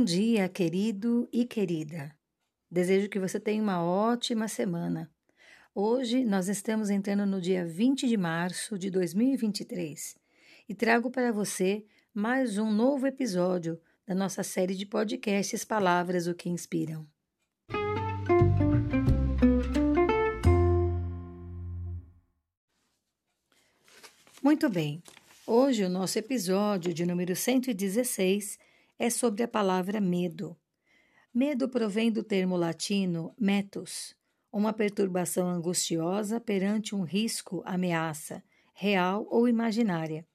Bom dia, querido e querida. Desejo que você tenha uma ótima semana. Hoje nós estamos entrando no dia 20 de março de 2023 e trago para você mais um novo episódio da nossa série de podcasts Palavras o que Inspiram. Muito bem, hoje o nosso episódio de número 116 é sobre a palavra medo. Medo provém do termo latino metus, uma perturbação angustiosa perante um risco, ameaça, real ou imaginária.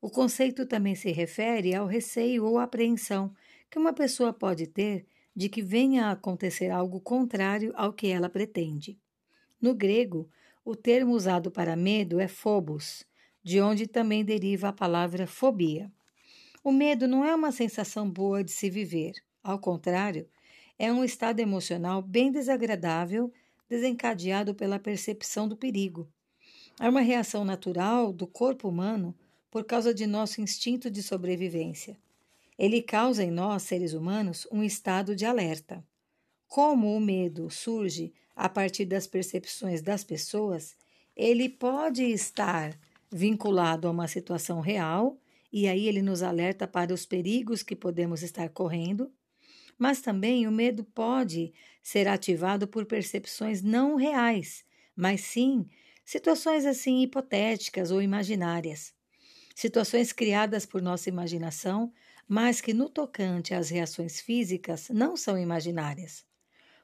O conceito também se refere ao receio ou apreensão que uma pessoa pode ter de que venha a acontecer algo contrário ao que ela pretende. No grego, o termo usado para medo é phobos, de onde também deriva a palavra fobia. O medo não é uma sensação boa de se viver. Ao contrário, é um estado emocional bem desagradável desencadeado pela percepção do perigo. É uma reação natural do corpo humano por causa de nosso instinto de sobrevivência. Ele causa em nós, seres humanos, um estado de alerta. Como o medo surge a partir das percepções das pessoas, ele pode estar vinculado a uma situação real e aí ele nos alerta para os perigos que podemos estar correndo, mas também o medo pode ser ativado por percepções não reais, mas sim situações assim hipotéticas ou imaginárias. Situações criadas por nossa imaginação, mas que no tocante às reações físicas não são imaginárias.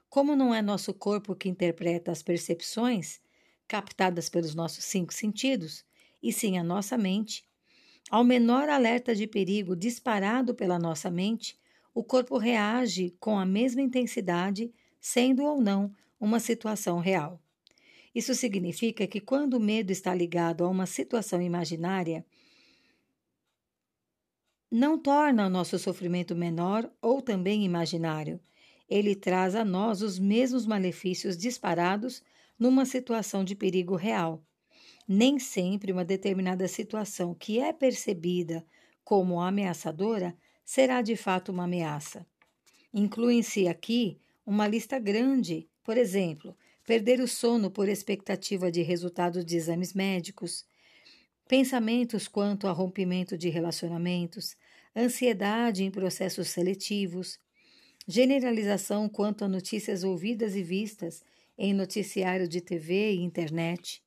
Como não é nosso corpo que interpreta as percepções captadas pelos nossos cinco sentidos, e sim a nossa mente, ao menor alerta de perigo disparado pela nossa mente, o corpo reage com a mesma intensidade, sendo ou não uma situação real. Isso significa que quando o medo está ligado a uma situação imaginária, não torna o nosso sofrimento menor ou também imaginário. Ele traz a nós os mesmos malefícios disparados numa situação de perigo real. Nem sempre uma determinada situação que é percebida como ameaçadora será de fato uma ameaça. Incluem-se aqui uma lista grande, por exemplo, perder o sono por expectativa de resultados de exames médicos, pensamentos quanto a rompimento de relacionamentos, ansiedade em processos seletivos, generalização quanto a notícias ouvidas e vistas em noticiário de TV e internet,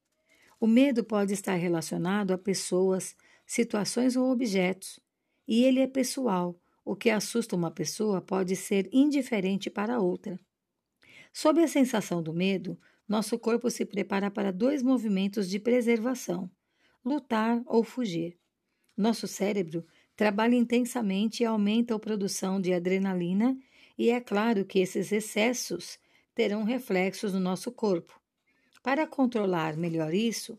o medo pode estar relacionado a pessoas, situações ou objetos, e ele é pessoal. O que assusta uma pessoa pode ser indiferente para outra. Sob a sensação do medo, nosso corpo se prepara para dois movimentos de preservação: lutar ou fugir. Nosso cérebro trabalha intensamente e aumenta a produção de adrenalina, e é claro que esses excessos terão reflexos no nosso corpo. Para controlar melhor isso,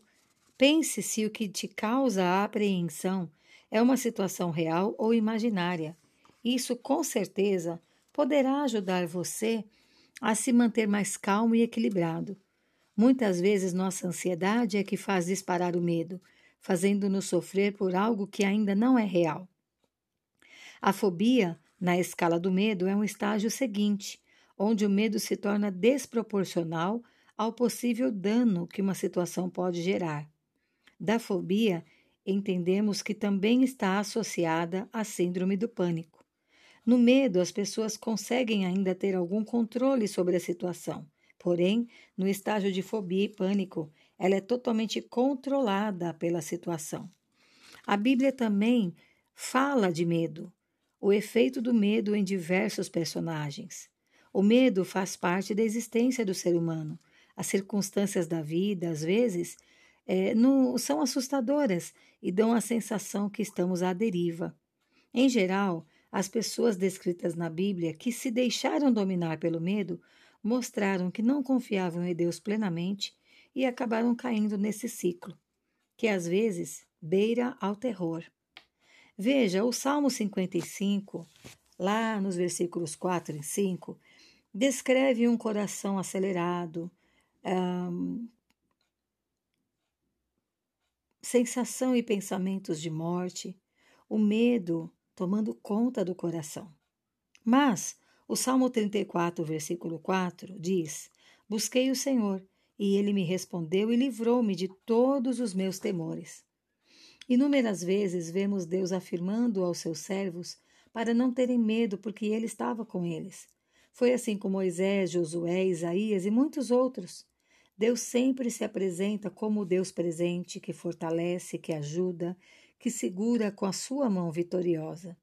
pense se o que te causa a apreensão é uma situação real ou imaginária. Isso, com certeza, poderá ajudar você a se manter mais calmo e equilibrado. Muitas vezes nossa ansiedade é que faz disparar o medo, fazendo-nos sofrer por algo que ainda não é real. A fobia, na escala do medo, é um estágio seguinte, onde o medo se torna desproporcional ao possível dano que uma situação pode gerar. Da fobia, entendemos que também está associada à síndrome do pânico. No medo, as pessoas conseguem ainda ter algum controle sobre a situação, porém, no estágio de fobia e pânico, ela é totalmente controlada pela situação. A Bíblia também fala de medo, o efeito do medo em diversos personagens. O medo faz parte da existência do ser humano as circunstâncias da vida, às vezes, é, no, são assustadoras e dão a sensação que estamos à deriva. Em geral, as pessoas descritas na Bíblia que se deixaram dominar pelo medo mostraram que não confiavam em Deus plenamente e acabaram caindo nesse ciclo, que às vezes beira ao terror. Veja, o Salmo 55, lá nos versículos 4 e 5, descreve um coração acelerado, um, sensação e pensamentos de morte, o medo tomando conta do coração. Mas o Salmo 34, versículo 4 diz: Busquei o Senhor, e ele me respondeu e livrou-me de todos os meus temores. Inúmeras vezes vemos Deus afirmando aos seus servos para não terem medo, porque ele estava com eles. Foi assim com Moisés, Josué, Isaías e muitos outros. Deus sempre se apresenta como o Deus presente que fortalece, que ajuda, que segura com a sua mão vitoriosa.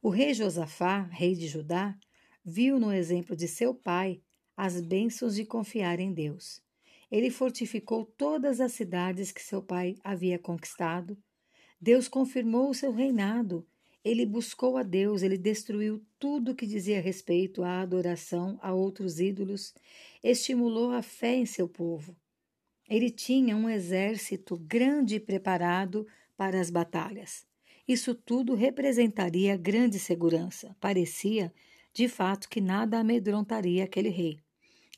O rei Josafá, rei de Judá, viu no exemplo de seu pai as bênçãos de confiar em Deus. Ele fortificou todas as cidades que seu pai havia conquistado. Deus confirmou o seu reinado. Ele buscou a Deus, ele destruiu tudo que dizia respeito à adoração a outros ídolos, estimulou a fé em seu povo. Ele tinha um exército grande preparado para as batalhas. Isso tudo representaria grande segurança. Parecia, de fato, que nada amedrontaria aquele rei.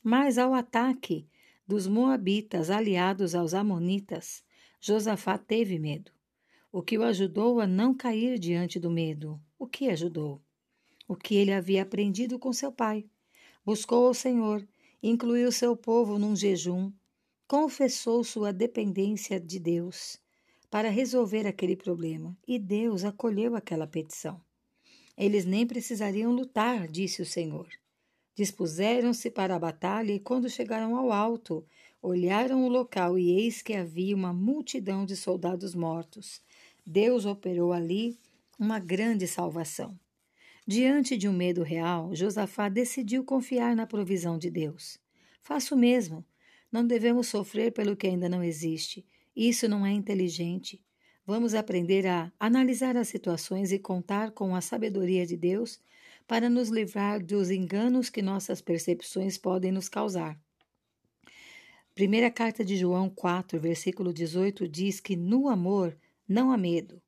Mas ao ataque dos Moabitas aliados aos Amonitas, Josafá teve medo. O que o ajudou a não cair diante do medo? O que ajudou? O que ele havia aprendido com seu pai. Buscou ao Senhor, incluiu seu povo num jejum, confessou sua dependência de Deus para resolver aquele problema, e Deus acolheu aquela petição. Eles nem precisariam lutar, disse o Senhor. Dispuseram-se para a batalha e, quando chegaram ao alto, olharam o local e eis que havia uma multidão de soldados mortos. Deus operou ali uma grande salvação. Diante de um medo real, Josafá decidiu confiar na provisão de Deus. Faça o mesmo. Não devemos sofrer pelo que ainda não existe. Isso não é inteligente. Vamos aprender a analisar as situações e contar com a sabedoria de Deus para nos livrar dos enganos que nossas percepções podem nos causar. Primeira carta de João 4, versículo 18 diz que no amor não há medo.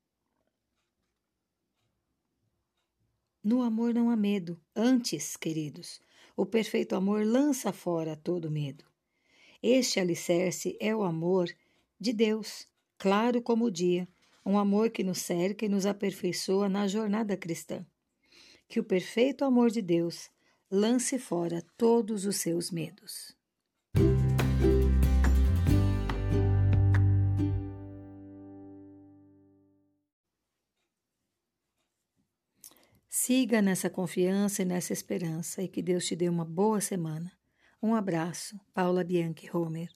No amor não há medo. Antes, queridos, o perfeito amor lança fora todo medo. Este alicerce é o amor de Deus, claro como o dia, um amor que nos cerca e nos aperfeiçoa na jornada cristã. Que o perfeito amor de Deus lance fora todos os seus medos. Siga nessa confiança e nessa esperança e que Deus te dê uma boa semana. Um abraço, Paula Bianchi Homer.